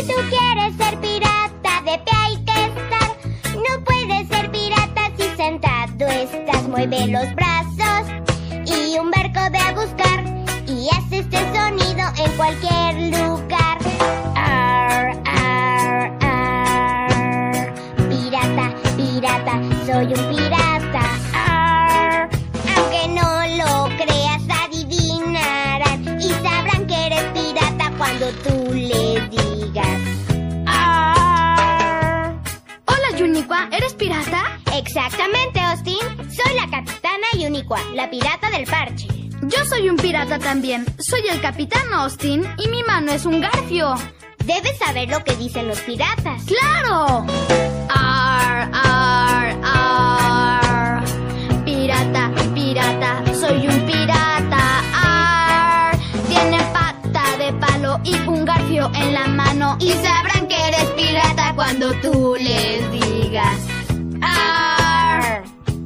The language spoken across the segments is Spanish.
Si tú quieres ser pirata, de pie hay que estar. No puedes ser pirata si sentado estás. Mueve los brazos y un barco ve a buscar. Y hace este sonido en cualquier lugar. Ar, ar, ar. Pirata, pirata, soy un pirata. Hola, Yuniqua, ¿eres pirata? Exactamente, Austin. Soy la capitana Uniqua, la pirata del parche. Yo soy un pirata también. Soy el capitán Austin y mi mano es un garfio. Debes saber lo que dicen los piratas. ¡Claro! Ar, ar, ar. Y un garfio en la mano. Y sabrán que eres pirata cuando tú les digas. Ar.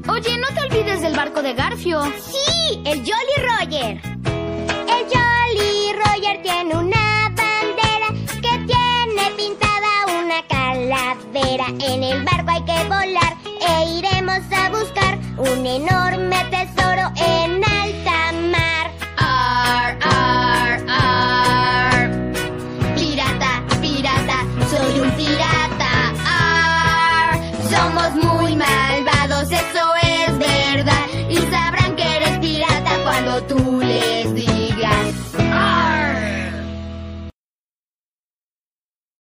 Oye, no te olvides del barco de garfio. Sí, el Jolly Roger. El Jolly Roger tiene una bandera que tiene pintada una calavera. En el barco hay que volar e iremos a buscar un enorme tú.